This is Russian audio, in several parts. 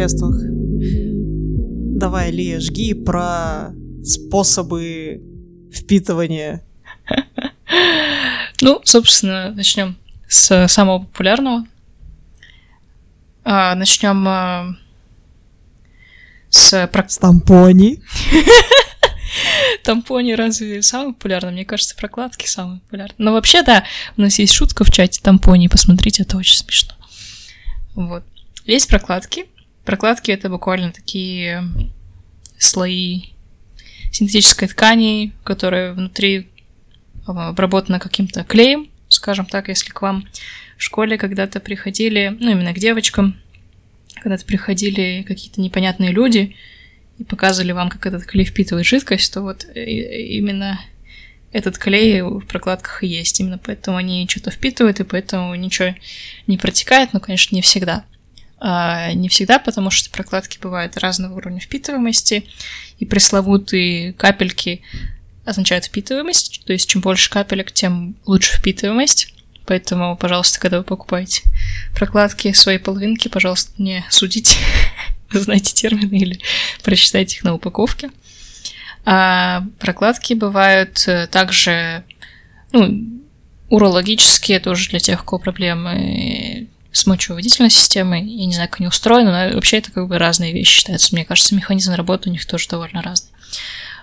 средствах. Давай, Лия, жги про способы впитывания. Ну, собственно, начнем с самого популярного. А, начнем а, с... С тампони. Тампони разве самый популярный? Мне кажется, прокладки самые популярные. Но вообще, да, у нас есть шутка в чате тампони, посмотрите, это очень смешно. Вот. Есть прокладки. Прокладки — это буквально такие слои синтетической ткани, которая внутри а, обработана каким-то клеем, скажем так, если к вам в школе когда-то приходили, ну, именно к девочкам, когда-то приходили какие-то непонятные люди и показывали вам, как этот клей впитывает жидкость, то вот э, именно этот клей в прокладках и есть. Именно поэтому они что-то впитывают, и поэтому ничего не протекает, но, конечно, не всегда. А, не всегда, потому что прокладки бывают разного уровня впитываемости, и пресловутые капельки означают впитываемость, то есть чем больше капелек, тем лучше впитываемость. Поэтому, пожалуйста, когда вы покупаете прокладки своей половинки, пожалуйста, не судите, знаете термины или прочитайте их на упаковке. А прокладки бывают э, также ну, урологические, тоже для тех, у кого проблемы с мочевыводительной системой. Я не знаю, как они устроены, но вообще это как бы разные вещи считаются. Мне кажется, механизм работы у них тоже довольно разный.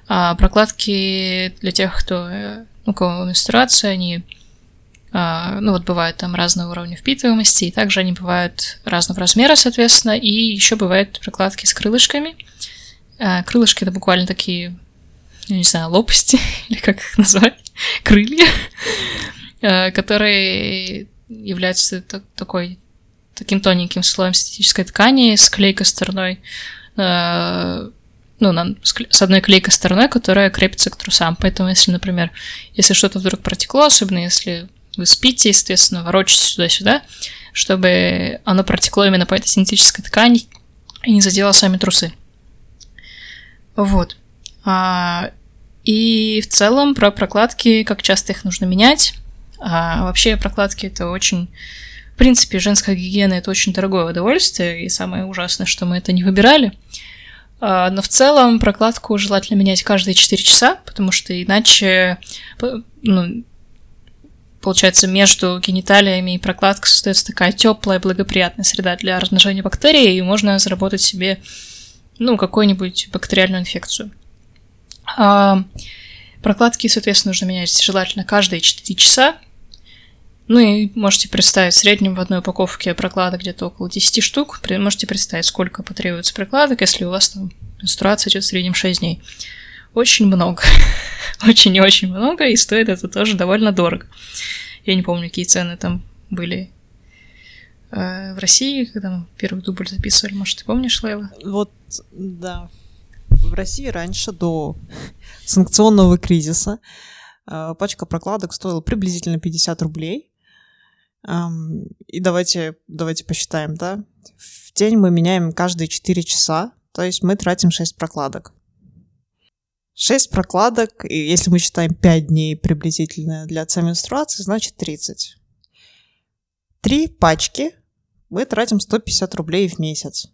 А прокладки для тех, кто, у кого менструация, они а, ну вот бывают там разного уровня впитываемости, и также они бывают разного размера, соответственно, и еще бывают прокладки с крылышками. А, крылышки это буквально такие, я не знаю, лопасти, или как их назвать, крылья, а, которые являются такой таким тоненьким слоем синтетической ткани с клейкой стороной, ну, на, с одной клейкой стороной, которая крепится к трусам. Поэтому, если, например, если что-то вдруг протекло, особенно если вы спите, естественно, ворочаете сюда-сюда, чтобы оно протекло именно по этой синтетической ткани и не задело сами трусы. Вот. А, и в целом про прокладки, как часто их нужно менять. А, вообще прокладки это очень... В принципе, женская гигиена это очень дорогое удовольствие, и самое ужасное, что мы это не выбирали. А, но в целом прокладку желательно менять каждые 4 часа, потому что иначе ну, получается, между гениталиями и прокладкой создается такая теплая, благоприятная среда для размножения бактерий, и можно заработать себе, ну, какую-нибудь бактериальную инфекцию. А прокладки, соответственно, нужно менять желательно каждые 4 часа. Ну и можете представить, в среднем в одной упаковке прокладок где-то около 10 штук. Можете представить, сколько потребуется прокладок, если у вас там менструация идет в среднем 6 дней. Очень много. очень и очень много, и стоит это тоже довольно дорого. Я не помню, какие цены там были э, в России, когда мы первый дубль записывали. Может, ты помнишь, Лейла? Вот, да. В России раньше, до санкционного кризиса, э, пачка прокладок стоила приблизительно 50 рублей. И давайте, давайте посчитаем, да? В день мы меняем каждые 4 часа, то есть мы тратим 6 прокладок. 6 прокладок, и если мы считаем 5 дней приблизительно для отца менструации, значит 30. Три пачки мы тратим 150 рублей в месяц.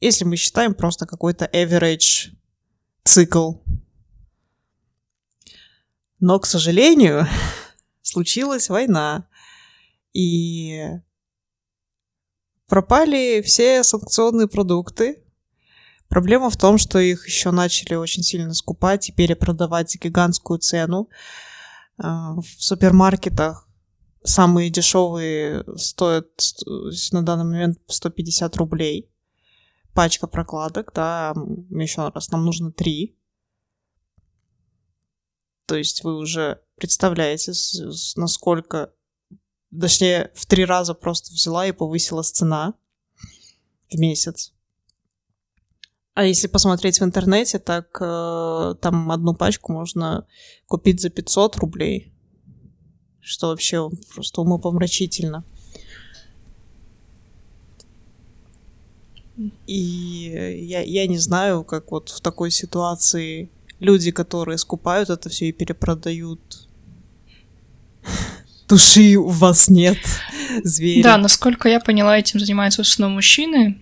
Если мы считаем просто какой-то average цикл. Но, к сожалению, случилась война. И пропали все санкционные продукты, Проблема в том, что их еще начали очень сильно скупать и перепродавать за гигантскую цену. А, в супермаркетах самые дешевые стоят на данный момент 150 рублей. Пачка прокладок, да, еще раз, нам нужно три. То есть вы уже представляете, насколько, точнее, в три раза просто взяла и повысила цена в месяц. А если посмотреть в интернете, так э, там одну пачку можно купить за 500 рублей. Что вообще просто умопомрачительно. И я, я не знаю, как вот в такой ситуации люди, которые скупают это все и перепродают. Души у вас нет, звери. Да, насколько я поняла, этим занимаются в основном мужчины,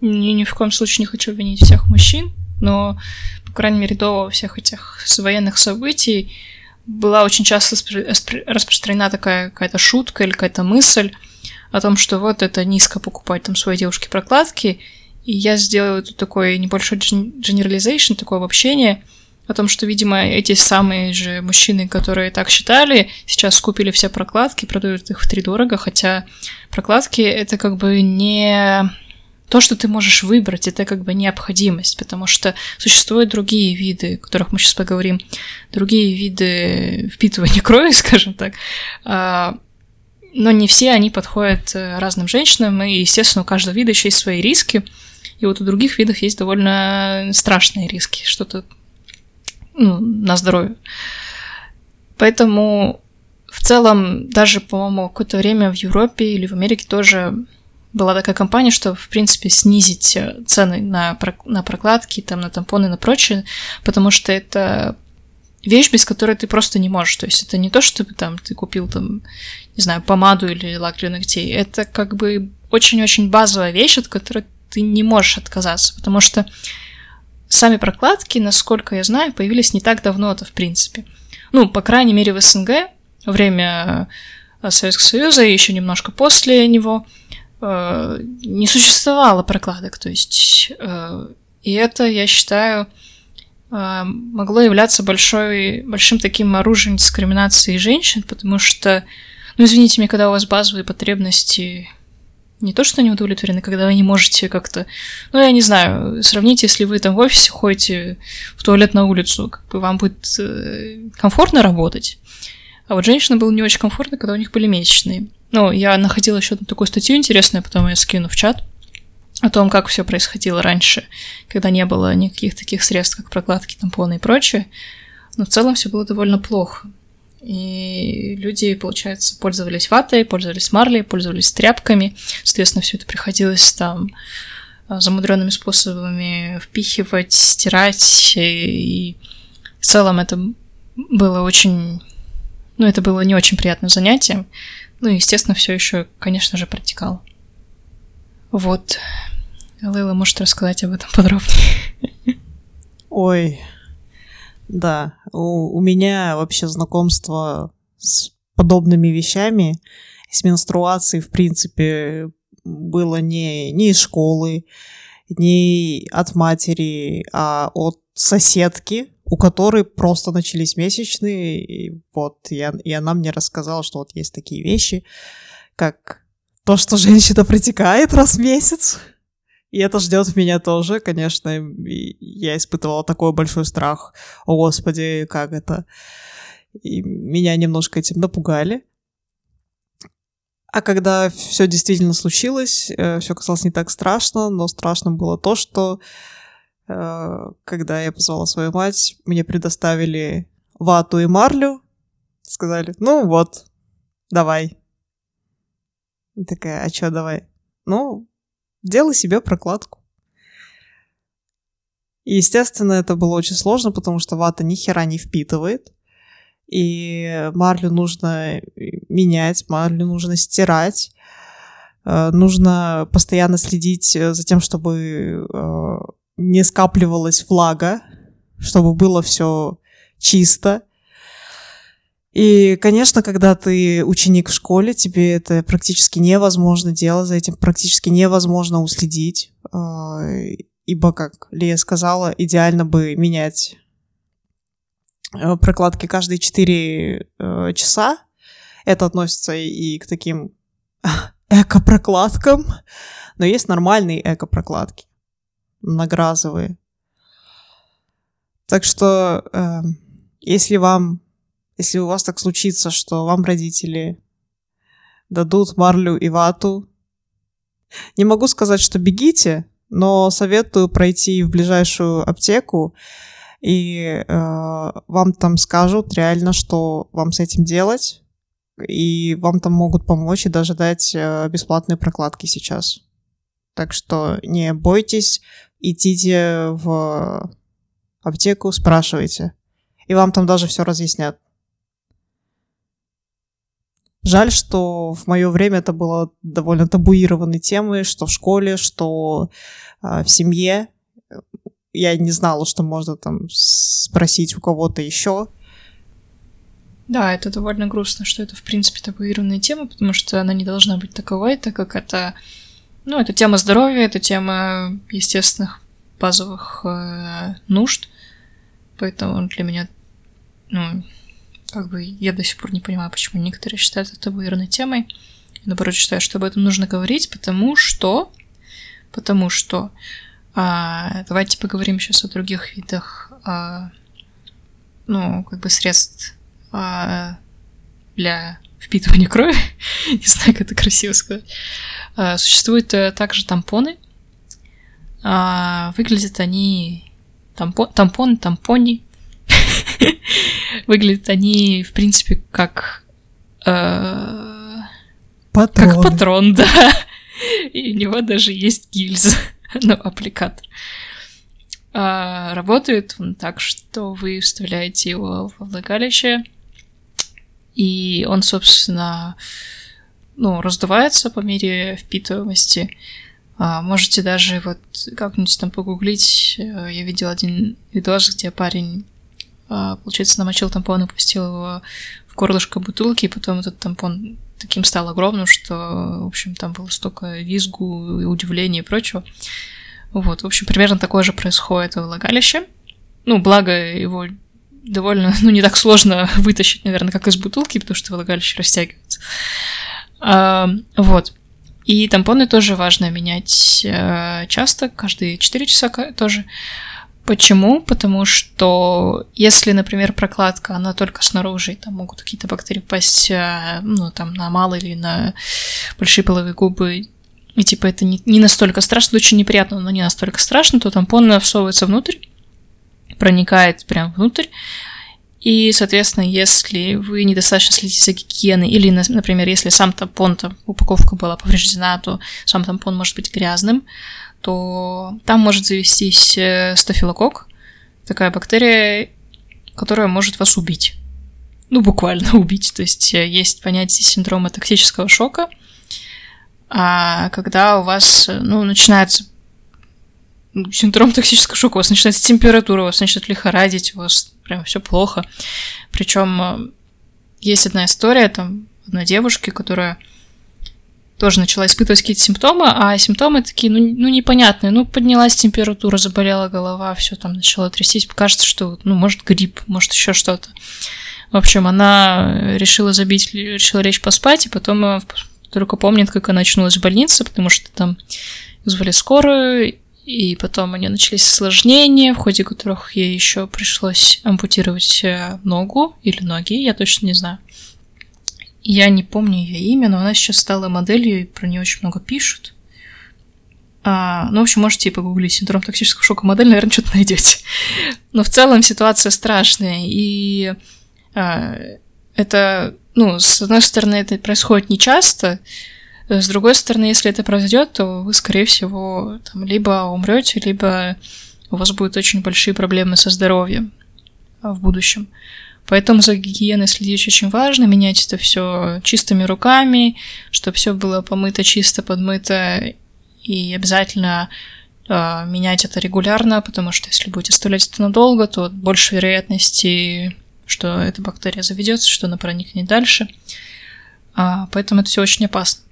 ни, ни в коем случае не хочу винить всех мужчин, но, по крайней мере, до всех этих военных событий была очень часто распространена такая какая-то шутка или какая-то мысль о том, что вот это низко покупать там своей девушке прокладки, и я сделаю тут такой небольшой generalization, такое обобщение о том, что, видимо, эти самые же мужчины, которые так считали, сейчас купили все прокладки, продают их в три дорого, хотя прокладки это как бы не то, что ты можешь выбрать, это как бы необходимость, потому что существуют другие виды, о которых мы сейчас поговорим, другие виды впитывания крови, скажем так, а, но не все они подходят э, разным женщинам, и, естественно, у каждого вида еще есть свои риски, и вот у других видов есть довольно страшные риски, что-то ну, на здоровье. Поэтому в целом, даже, по-моему, какое-то время в Европе или в Америке тоже была такая компания, что, в принципе, снизить цены на, на прокладки, там, на тампоны, на прочее, потому что это вещь, без которой ты просто не можешь. То есть это не то, что там ты купил там, не знаю, помаду или лак для ногтей. Это как бы очень-очень базовая вещь, от которой ты не можешь отказаться, потому что сами прокладки, насколько я знаю, появились не так давно-то, в принципе. Ну, по крайней мере, в СНГ, время э, Советского Союза и еще немножко после него – Э, не существовало прокладок. То есть, э, и это, я считаю, э, могло являться большой, большим таким оружием дискриминации женщин, потому что, ну, извините меня, когда у вас базовые потребности не то, что не удовлетворены, когда вы не можете как-то... Ну, я не знаю, сравните, если вы там в офисе ходите в туалет на улицу, как бы вам будет комфортно работать. А вот женщинам было не очень комфортно, когда у них были месячные. Ну, я находила еще одну такую статью интересную, потом я скину в чат о том, как все происходило раньше, когда не было никаких таких средств, как прокладки, тампоны и прочее. Но в целом все было довольно плохо. И люди, получается, пользовались ватой, пользовались марлей, пользовались тряпками. Соответственно, все это приходилось там а, замудренными способами впихивать, стирать. И в целом это было очень... Ну, это было не очень приятным занятием. Ну, естественно, все еще, конечно же, протекал. Вот. Лейла может рассказать об этом подробнее. Ой, да. У, у меня вообще знакомство с подобными вещами, с менструацией, в принципе, было не, не из школы, не от матери, а от соседки, у которой просто начались месячные, и вот, я, и она мне рассказала, что вот есть такие вещи, как то, что женщина протекает раз в месяц, и это ждет меня тоже, конечно, и я испытывала такой большой страх, о господи, как это, и меня немножко этим напугали. А когда все действительно случилось, э, все казалось не так страшно, но страшным было то, что Э, когда я позвала свою мать, мне предоставили вату и марлю. Сказали, ну вот, давай. И такая, а чё давай? Ну, делай себе прокладку. Естественно, это было очень сложно, потому что вата ни хера не впитывает. И марлю нужно менять, марлю нужно стирать. Э, нужно постоянно следить за тем, чтобы э, не скапливалась влага, чтобы было все чисто. И, конечно, когда ты ученик в школе, тебе это практически невозможно делать, за этим практически невозможно уследить. А, ибо, как Лия сказала, идеально бы менять э, прокладки каждые 4 э, часа. Это относится и к таким эко-прокладкам, но есть нормальные эко-прокладки многоразовые. Так что, э, если вам, если у вас так случится, что вам родители дадут марлю и вату, не могу сказать, что бегите, но советую пройти в ближайшую аптеку, и э, вам там скажут реально, что вам с этим делать, и вам там могут помочь и даже дать э, бесплатные прокладки сейчас. Так что не бойтесь, идите в аптеку, спрашивайте. И вам там даже все разъяснят. Жаль, что в мое время это было довольно табуированной темой, что в школе, что э, в семье. Я не знала, что можно там спросить у кого-то еще. Да, это довольно грустно, что это, в принципе, табуированная тема, потому что она не должна быть таковой, так как это, ну, это тема здоровья, это тема естественных базовых э, нужд, поэтому для меня, ну, как бы я до сих пор не понимаю, почему некоторые считают это табуированной темой. Я, наоборот, считаю, что об этом нужно говорить, потому что... Потому что... А, давайте поговорим сейчас о других видах, а, ну, как бы средств а, для впитывания крови. не знаю, как это красиво сказать. А, существуют а, также тампоны. А, выглядят они... Тампон, тампон, тампони. Выглядят они, в принципе, как... Э, патрон. Как патрон, да. И у него даже есть гильза, ну, аппликатор. А, работает он так, что вы вставляете его в влагалище, и он, собственно, ну, раздувается по мере впитываемости. А, можете даже вот как-нибудь там погуглить. Э, я видел один видос, где парень получается, намочил тампон и пустил его в горлышко бутылки, и потом этот тампон таким стал огромным, что, в общем, там было столько визгу и удивления и прочего. Вот, в общем, примерно такое же происходит в влагалище. Ну, благо его довольно, ну, не так сложно вытащить, наверное, как из бутылки, потому что влагалище растягивается. А, вот. И тампоны тоже важно менять а, часто, каждые 4 часа тоже. Почему? Потому что если, например, прокладка, она только снаружи, там могут какие-то бактерии попасть, э, ну, там, на малые или на большие половые губы, и типа это не, не настолько страшно, очень неприятно, но не настолько страшно, то тампон всовывается внутрь, проникает прямо внутрь, и, соответственно, если вы недостаточно следите за гигиеной, или, например, если сам тампон, там, упаковка была повреждена, то сам тампон может быть грязным, то там может завестись э, стафилокок, такая бактерия, которая может вас убить. Ну, буквально убить. То есть э, есть понятие синдрома токсического шока, а когда у вас, э, ну, начинается синдром токсического шока, у вас начинается температура, у вас начинает лихорадить, у вас прям все плохо. Причем есть одна история, там, одной девушки, которая тоже начала испытывать какие-то симптомы, а симптомы такие, ну, ну непонятные. Ну, поднялась температура, заболела голова, все там начала трястись. Кажется, что, ну, может, грипп, может, еще что-то. В общем, она решила забить, решила лечь поспать, и потом э, только помнит, как она очнулась в больнице, потому что там вызвали скорую, и потом у нее начались осложнения, в ходе которых ей еще пришлось ампутировать э, ногу или ноги, я точно не знаю. Я не помню ее имя, но она сейчас стала моделью, и про нее очень много пишут. А, ну, в общем, можете погуглить синдром токсического шока модель, наверное, что-то найдете. Но в целом ситуация страшная, и а, это, ну, с одной стороны, это происходит нечасто, с другой стороны, если это произойдет, то вы, скорее всего, там, либо умрете, либо у вас будут очень большие проблемы со здоровьем в будущем. Поэтому за гигиеной следить очень важно, менять это все чистыми руками, чтобы все было помыто, чисто, подмыто, и обязательно э, менять это регулярно, потому что если будете оставлять это надолго, то больше вероятности, что эта бактерия заведется, что она проникнет дальше. А, поэтому это все очень опасно.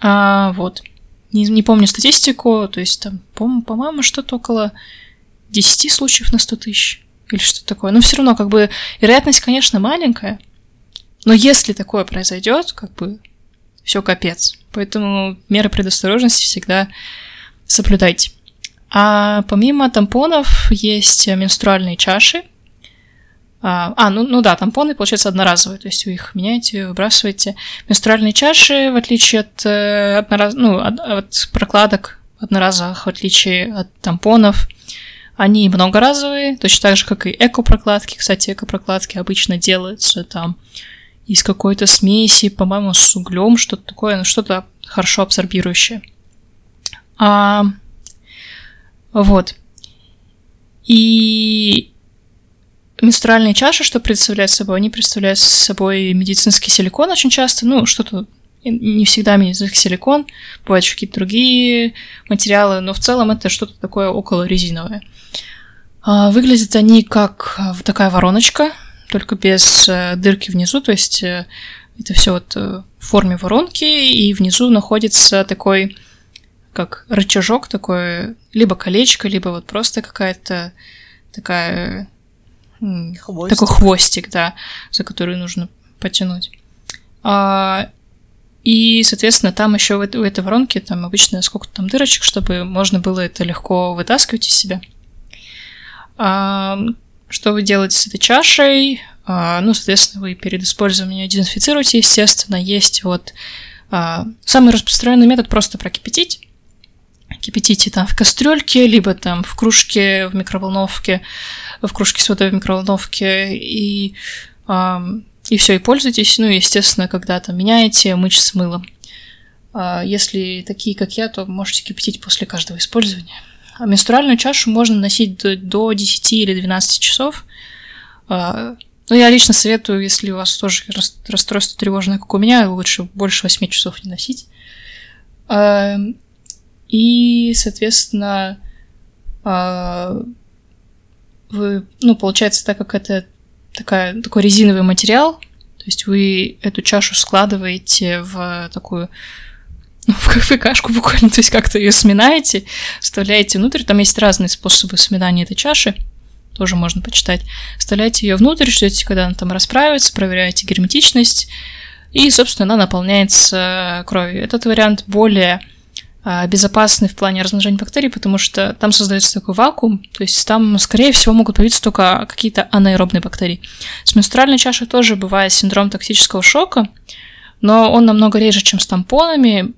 А, вот. Не, не помню статистику, то есть там, по-моему, по что-то около 10 случаев на 100 тысяч или что-то такое. Но все равно, как бы, вероятность, конечно, маленькая, но если такое произойдет, как бы, все капец. Поэтому меры предосторожности всегда соблюдайте. А помимо тампонов есть менструальные чаши. А, а ну, ну да, тампоны, получается, одноразовые, то есть вы их меняете, выбрасываете. Менструальные чаши, в отличие от, э, однораз... ну, от, от прокладок одноразовых, в отличие от тампонов, они многоразовые, точно так же, как и эко-прокладки. Кстати, эко-прокладки обычно делаются там из какой-то смеси, по-моему, с углем, что-то такое, ну, что-то хорошо абсорбирующее. А, вот. И менструальные чаши, что представляют собой? Они представляют собой медицинский силикон очень часто, ну, что-то не всегда медицинский силикон, бывают еще какие-то другие материалы, но в целом это что-то такое около резиновое. А, выглядят они как э, такая вороночка, только без э, дырки внизу, то есть э, это все вот в форме воронки, и внизу находится такой как рычажок такой, либо колечко, либо вот просто какая-то такая хвостик. такой хвостик, да, за который нужно потянуть. А, и, соответственно, там еще в, этой воронки там обычно сколько там дырочек, чтобы можно было это легко вытаскивать из себя. А, что вы делаете с этой чашей? А, ну, соответственно, вы перед использованием дезинфицируете, естественно. Есть вот а, самый распространенный метод просто прокипятить. Кипятите там в кастрюльке, либо там в кружке в микроволновке, в кружке с водой в микроволновке, и и все, и пользуйтесь. Ну, естественно, когда там меняете, мыть с мылом. А если такие, как я, то можете кипятить после каждого использования. А менструальную чашу можно носить до, до 10 или 12 часов. А, ну, я лично советую, если у вас тоже расстройство тревожное, как у меня, лучше больше 8 часов не носить. А, и, соответственно, вы, ну, получается, так как это такая, такой резиновый материал, то есть вы эту чашу складываете в такую ну, в КФКшку буквально, то есть как-то ее сминаете, вставляете внутрь, там есть разные способы сминания этой чаши, тоже можно почитать. Вставляете ее внутрь, ждете, когда она там расправится, проверяете герметичность, и, собственно, она наполняется кровью. Этот вариант более безопасный в плане размножения бактерий, потому что там создается такой вакуум, то есть там, скорее всего, могут появиться только какие-то анаэробные бактерии. С менструальной чашей тоже бывает синдром токсического шока, но он намного реже, чем с тампонами.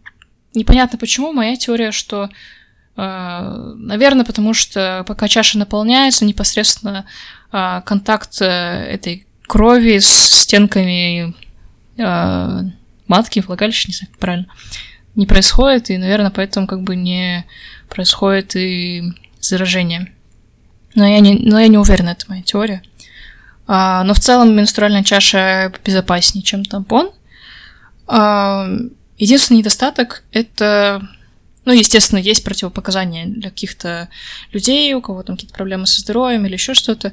Непонятно почему, моя теория, что, э, наверное, потому что пока чаша наполняется, непосредственно э, контакт э, этой крови с стенками матки, влагалища, не знаю, правильно, не происходит, и, наверное, поэтому как бы не происходит и заражение. Но я не, но я не уверена, это моя теория. А, но в целом менструальная чаша безопаснее, чем тампон. А, единственный недостаток это, ну, естественно, есть противопоказания для каких-то людей, у кого там какие-то проблемы со здоровьем или еще что-то.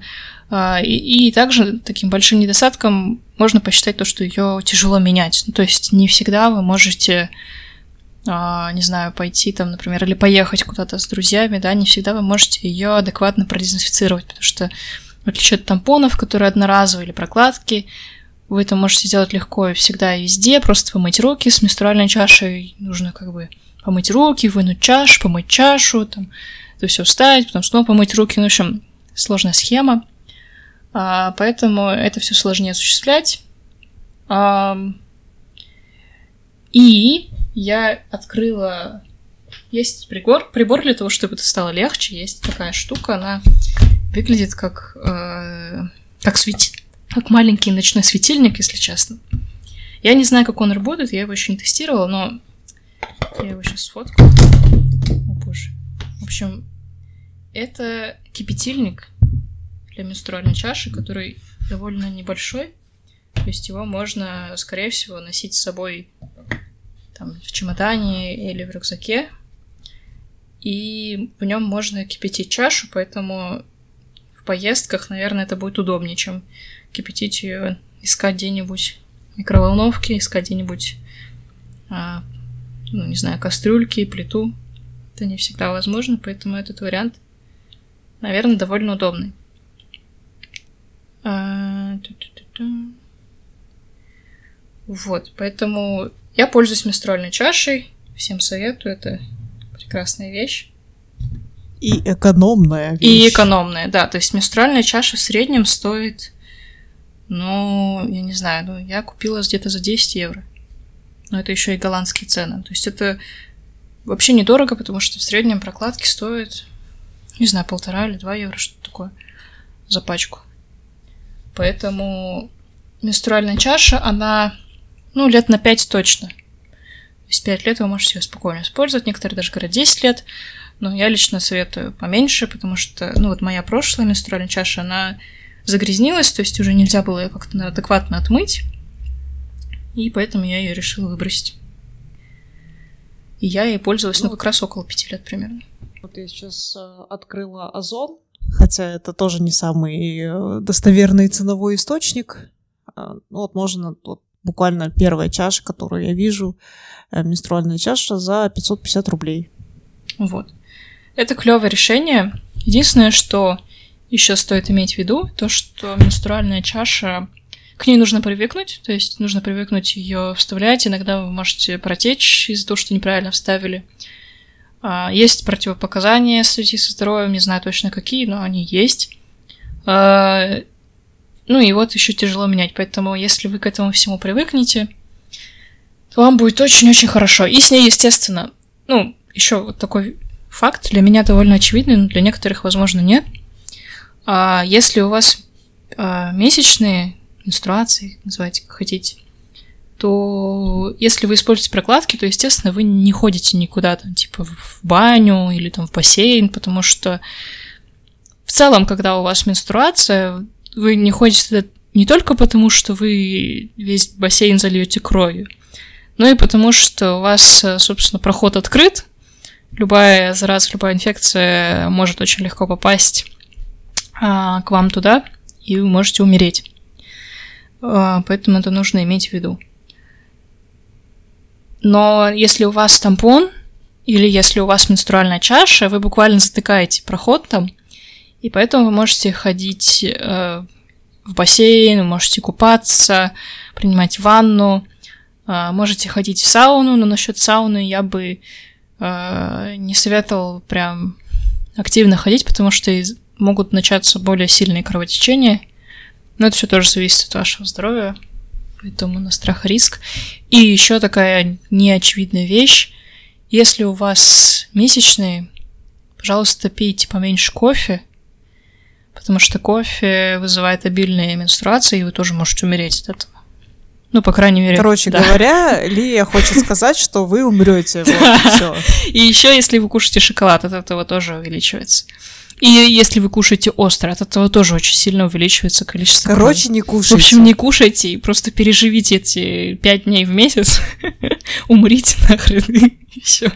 А, и, и также таким большим недостатком можно посчитать то, что ее тяжело менять. Ну, то есть не всегда вы можете не знаю, пойти там, например, или поехать куда-то с друзьями, да, не всегда вы можете ее адекватно продезинфицировать, потому что в отличие от тампонов, которые одноразовые или прокладки, вы это можете сделать легко и всегда и везде, просто помыть руки с менструальной чашей, нужно как бы помыть руки, вынуть чашу, помыть чашу, там, это все вставить, потом снова помыть руки, ну, в общем, сложная схема, а, поэтому это все сложнее осуществлять. А, и я открыла... Есть прибор, прибор для того, чтобы это стало легче. Есть такая штука, она выглядит как, э, как, свети... как маленький ночной светильник, если честно. Я не знаю, как он работает, я его еще не тестировала, но я его сейчас сфоткаю. О боже. В общем, это кипятильник для менструальной чаши, который довольно небольшой. То есть его можно, скорее всего, носить с собой там, в чемодане или в рюкзаке. И в нем можно кипятить чашу, поэтому в поездках, наверное, это будет удобнее, чем кипятить ее, искать где-нибудь микроволновки, искать где-нибудь, а, ну, не знаю, кастрюльки, плиту. Это не всегда возможно, поэтому этот вариант, наверное, довольно удобный. А, вот, поэтому я пользуюсь менструальной чашей. Всем советую, это прекрасная вещь. И экономная вещь. И экономная, да. То есть менструальная чаша в среднем стоит, ну, я не знаю, ну, я купила где-то за 10 евро. Но это еще и голландские цены. То есть это вообще недорого, потому что в среднем прокладки стоят, не знаю, полтора или два евро, что-то такое, за пачку. Поэтому менструальная чаша, она ну, лет на 5 точно. То есть 5 лет вы можете ее спокойно использовать. Некоторые даже говорят 10 лет. Но я лично советую поменьше, потому что, ну, вот моя прошлая менструальная чаша, она загрязнилась, то есть уже нельзя было ее как-то адекватно отмыть. И поэтому я ее решила выбросить. И я ей пользовалась, ну, как раз около пяти лет примерно. Вот я сейчас э, открыла Озон, хотя это тоже не самый э, достоверный ценовой источник. Э, вот можно вот, буквально первая чаша, которую я вижу, э, менструальная чаша за 550 рублей. Вот. Это клевое решение. Единственное, что еще стоит иметь в виду, то, что менструальная чаша, к ней нужно привыкнуть, то есть нужно привыкнуть ее вставлять. Иногда вы можете протечь из-за того, что неправильно вставили. А, есть противопоказания в связи со здоровьем, не знаю точно какие, но они есть. Ну и вот еще тяжело менять, поэтому если вы к этому всему привыкнете, то вам будет очень-очень хорошо. И с ней, естественно, ну, еще вот такой факт для меня довольно очевидный, но для некоторых, возможно, нет. А если у вас а, месячные менструации, называйте как хотите, то если вы используете прокладки, то, естественно, вы не ходите никуда, там, типа, в баню или там в бассейн, потому что в целом, когда у вас менструация, вы не ходите не только потому, что вы весь бассейн зальете кровью, но и потому, что у вас, собственно, проход открыт, любая зараза, любая инфекция может очень легко попасть а, к вам туда, и вы можете умереть. А, поэтому это нужно иметь в виду. Но если у вас тампон, или если у вас менструальная чаша, вы буквально затыкаете проход там, и поэтому вы можете ходить э, в бассейн, можете купаться, принимать ванну, э, можете ходить в сауну, но насчет сауны я бы э, не советовал прям активно ходить, потому что из- могут начаться более сильные кровотечения. Но это все тоже зависит от вашего здоровья, поэтому на страх и риск. И еще такая неочевидная вещь. Если у вас месячные, пожалуйста, пейте поменьше кофе, потому что кофе вызывает обильные менструации, и вы тоже можете умереть от этого. Ну, по крайней мере. Короче да. говоря, Лия хочет сказать, что вы умрете. И еще, если вы кушаете шоколад, от этого тоже увеличивается. И если вы кушаете остро, от этого тоже очень сильно увеличивается количество Короче, крови. не В кушайте. общем, не кушайте и просто переживите эти пять дней в месяц. Умрите нахрен и все.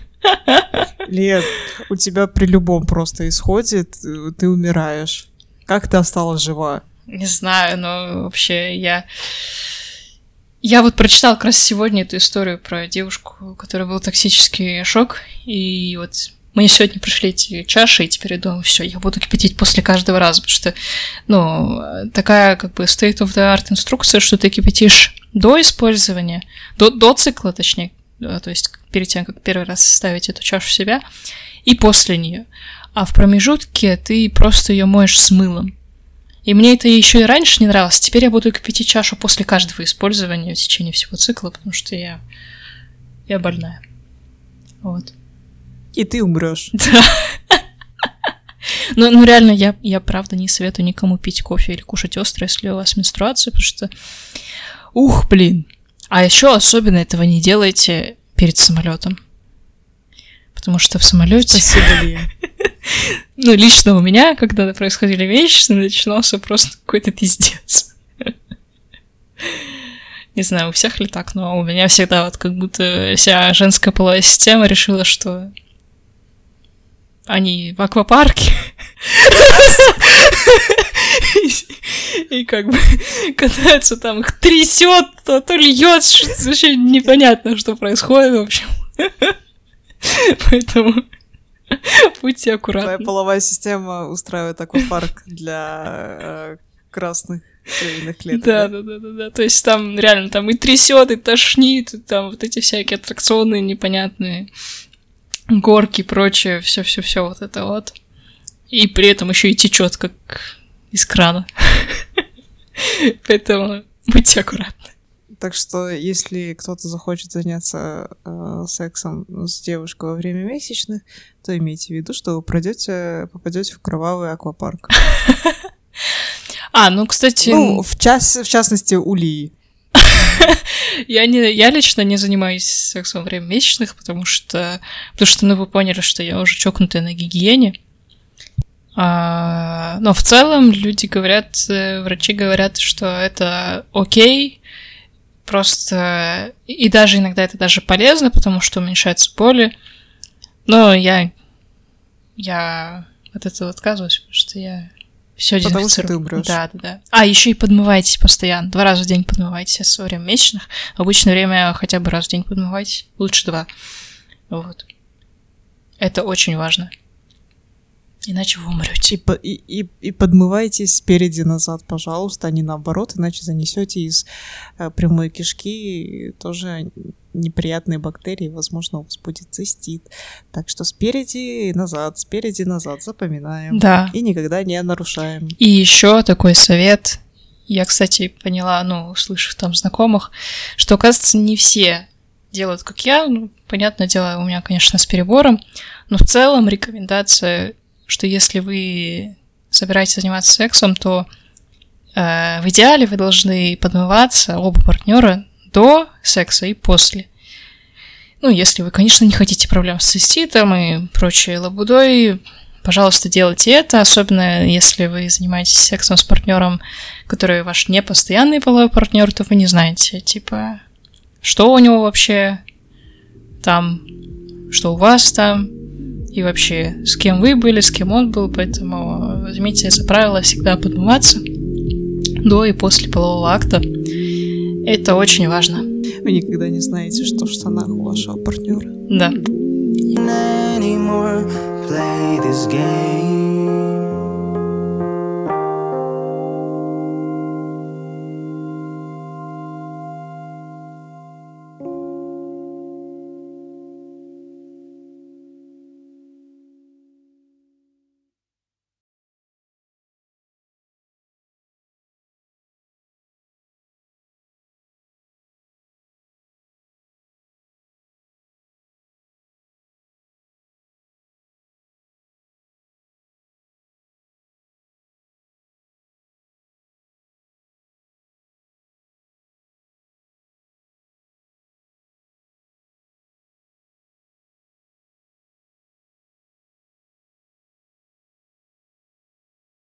Лия, у тебя при любом просто исходе ты умираешь. Как ты осталась жива? Не знаю, но вообще я... Я вот прочитала как раз сегодня эту историю про девушку, у которой был токсический шок, и вот мне сегодня пришли эти чаши, и теперь я думаю, все, я буду кипятить после каждого раза, потому что, ну, такая как бы state of the art инструкция, что ты кипятишь до использования, до, до цикла, точнее, э, то есть перед тем, как первый раз ставить эту чашу в себя, и после нее. А в промежутке ты просто ее моешь с мылом. И мне это еще и раньше не нравилось. Теперь я буду кипятить чашу после каждого использования в течение всего цикла, потому что я, я больная. Вот. И ты умрешь. Ну, ну реально, я, я правда не советую никому пить кофе или кушать острое, если у вас менструация, потому что... Ух, блин. А еще особенно этого не делайте перед самолетом. Потому что в самолете... Спасибо, Лия. Ну, лично у меня, когда происходили вещи, начинался просто какой-то пиздец. Не знаю, у всех ли так, но у меня всегда вот как будто вся женская половая система решила, что они в аквапарке. И как бы катаются там, их трясет, то, то льет, вообще непонятно, что происходит, в общем. Поэтому будьте Твоя аккуратны. половая система устраивает аквапарк для э, красных кровяных клеток. Да, да, да, да, да. То есть там реально там и трясет, и тошнит, и там вот эти всякие аттракционы непонятные, горки и прочее, все, все, все вот это вот. И при этом еще и течет как из крана. Поэтому будьте аккуратны. Так что, если кто-то захочет заняться э, сексом с девушкой во время месячных, то имейте в виду, что вы пройдете, попадете в кровавый аквапарк. А, ну, кстати, Ну, в, час, в частности, у Лии. я, не, я лично не занимаюсь сексом во время месячных, потому что, потому что, ну, вы поняли, что я уже чокнутая на гигиене. А, но в целом люди говорят, э, врачи говорят, что это окей, просто и даже иногда это даже полезно, потому что уменьшаются боли. Но я я от этого отказываюсь, потому что я все Потому что ты умрешь. Да, да, да. А, еще и подмывайтесь постоянно. Два раза в день подмывайтесь во время месячных. В обычное время хотя бы раз в день подмывайтесь. Лучше два. Вот. Это очень важно. Иначе вы умрете. И, и, и, и подмывайтесь спереди назад, пожалуйста, а не наоборот, иначе занесете из э, прямой кишки тоже неприятные бактерии, возможно, у вас будет цистит. Так что спереди назад, спереди назад запоминаем. Да. И никогда не нарушаем. И еще такой совет. Я, кстати, поняла, ну, услышав там знакомых, что, оказывается, не все делают, как я. Ну, понятное дело, у меня, конечно, с перебором. Но в целом рекомендация что если вы собираетесь заниматься сексом, то э, в идеале вы должны подмываться оба партнера до секса и после. Ну, если вы, конечно, не хотите проблем с циститом и прочей лабудой, пожалуйста, делайте это, особенно если вы занимаетесь сексом с партнером, который ваш непостоянный половой партнер, то вы не знаете, типа, что у него вообще там, что у вас там, и вообще, с кем вы были, с кем он был, поэтому возьмите за правило всегда подмываться до и после полового акта. Это очень важно. Вы никогда не знаете, что в штанах у вашего партнера. Да.